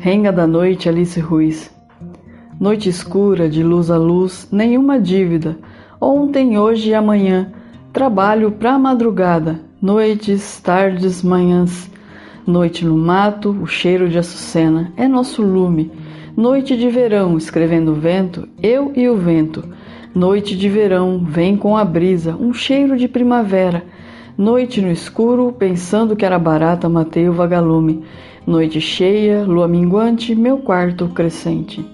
Renga da noite, Alice Ruiz. Noite escura, de luz a luz, nenhuma dívida. Ontem, hoje e amanhã. Trabalho pra madrugada. Noites, tardes, manhãs. Noite no mato, o cheiro de açucena é nosso lume. Noite de verão, escrevendo o vento, eu e o vento. Noite de verão, vem com a brisa, um cheiro de primavera. Noite no escuro, pensando que era barata, matei o vagalume. Noite cheia, lua minguante, meu quarto crescente.